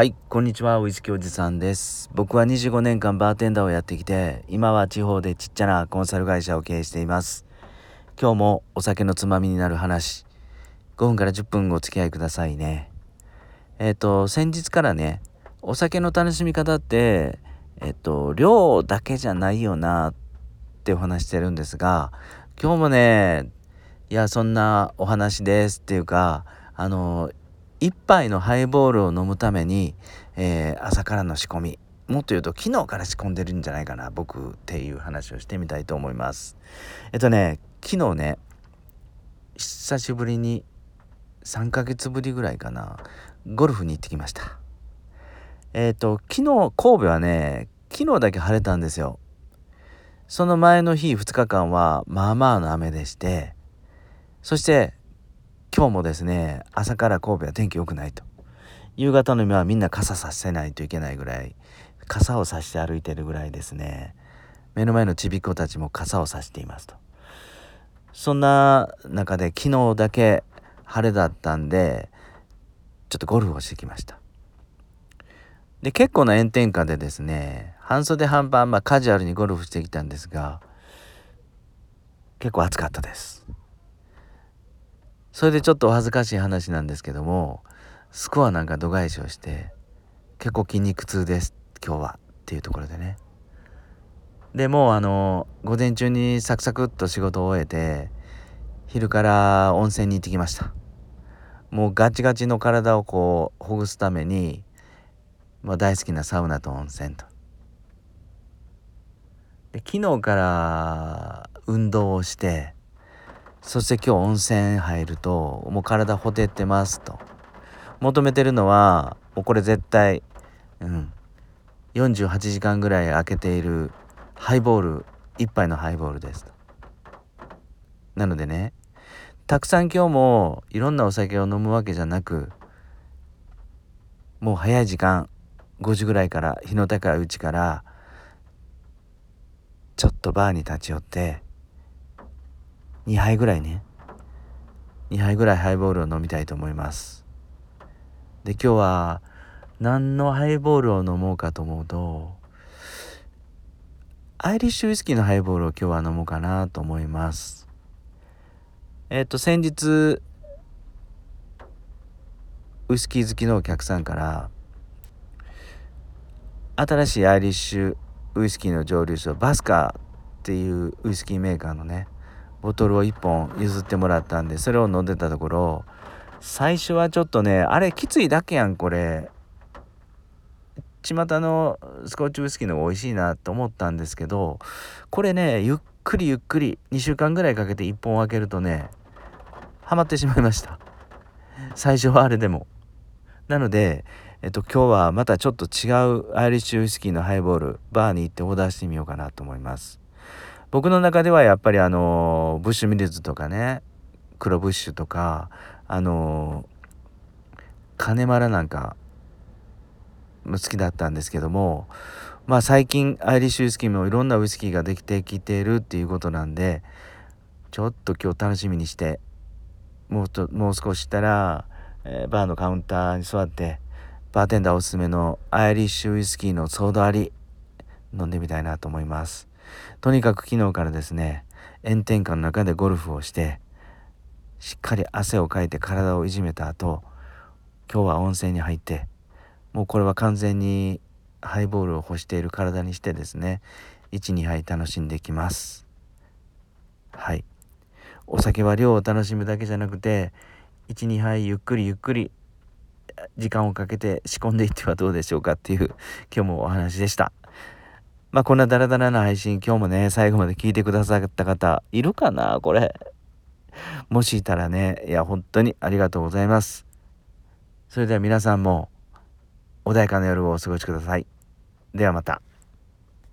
はい、こんにちは、ウイスキーおじさんです。僕は25年間バーテンダーをやってきて、今は地方でちっちゃなコンサル会社を経営しています。今日もお酒のつまみになる話、5分から10分お付き合いくださいね。えっ、ー、と、先日からね、お酒の楽しみ方って、えっ、ー、と、量だけじゃないよなってお話してるんですが、今日もね、いや、そんなお話ですっていうか、あの、1杯のハイボールを飲むために、えー、朝からの仕込みもっと言うと昨日から仕込んでるんじゃないかな僕っていう話をしてみたいと思います。えっとね昨日ね久しぶりに3ヶ月ぶりぐらいかなゴルフに行ってきました。えっと昨日神戸はね昨日だけ晴れたんですよ。その前の日2日間はまあまあの雨でしてそして今日もですね朝から神戸は天気良くないと。夕方の今はみんな傘させないといけないぐらい傘をさして歩いてるぐらいですね。目の前のちびっ子たちも傘をさしていますと。そんな中で昨日だけ晴れだったんでちょっとゴルフをしてきました。で結構な炎天下でですね半袖半パンまあカジュアルにゴルフしてきたんですが結構暑かったです。それでちょっとお恥ずかしい話なんですけどもスコアなんか度外視をして結構筋肉痛です今日はっていうところでね。でもうあの午前中にサクサクっと仕事を終えて昼から温泉に行ってきました。もうガチガチの体をこうほぐすために、まあ、大好きなサウナと温泉と。で昨日から運動をしてそして今日温泉入るともう体ほてってますと。求めてるのはもうこれ絶対うん48時間ぐらい空けているハイボール1杯のハイボールですと。なのでねたくさん今日もいろんなお酒を飲むわけじゃなくもう早い時間5時ぐらいから日の高いうちからちょっとバーに立ち寄って2杯ぐらいね。2杯ぐらいハイボールを飲みたいと思います。で今日は何のハイボールを飲もうかと思うとアイリッシュウイスキーのハイボールを今日は飲もうかなと思います。えっ、と先日ウイスキー好きのお客さんから新しいアイリッシュウイスキーの蒸留所バスカーっていうウイスキーメーカーのねボトルを1本譲ってもらったんでそれを飲んでたところ最初はちょっとねあれきついだけやんこれ。巷のスコッチウイスキーの方が美味しいなと思ったんですけどこれねゆっくりゆっくり2週間ぐらいかけて1本開けるとねハマってしまいました。最初はあれでも。なのでえっと今日はまたちょっと違うアイリッシュウイスキーのハイボールバーに行ってオーダーしてみようかなと思います。僕の中ではやっぱりあのブッシュミルズとかね黒ブッシュとかあの金丸なんか好きだったんですけどもまあ最近アイリッシュウイスキーもいろんなウイスキーができてきているっていうことなんでちょっと今日楽しみにしてもうともう少ししたら、えー、バーのカウンターに座ってバーテンダーおすすめのアイリッシュウイスキーのソーダ割り飲んでみたいなと思います。とにかく昨日からですね炎天下の中でゴルフをしてしっかり汗をかいて体をいじめた後今日は温泉に入ってもうこれは完全にハイボールを干している体にしてですね12杯楽しんできます。はい。お酒は量を楽しむだけじゃなくて12杯ゆっくりゆっくり時間をかけて仕込んでいってはどうでしょうかっていう今日もお話でした。まあこんなダラダラな配信今日もね最後まで聞いてくださった方いるかなこれ。もしいたらねいや本当にありがとうございます。それでは皆さんも穏やかな夜をお過ごしください。ではまた。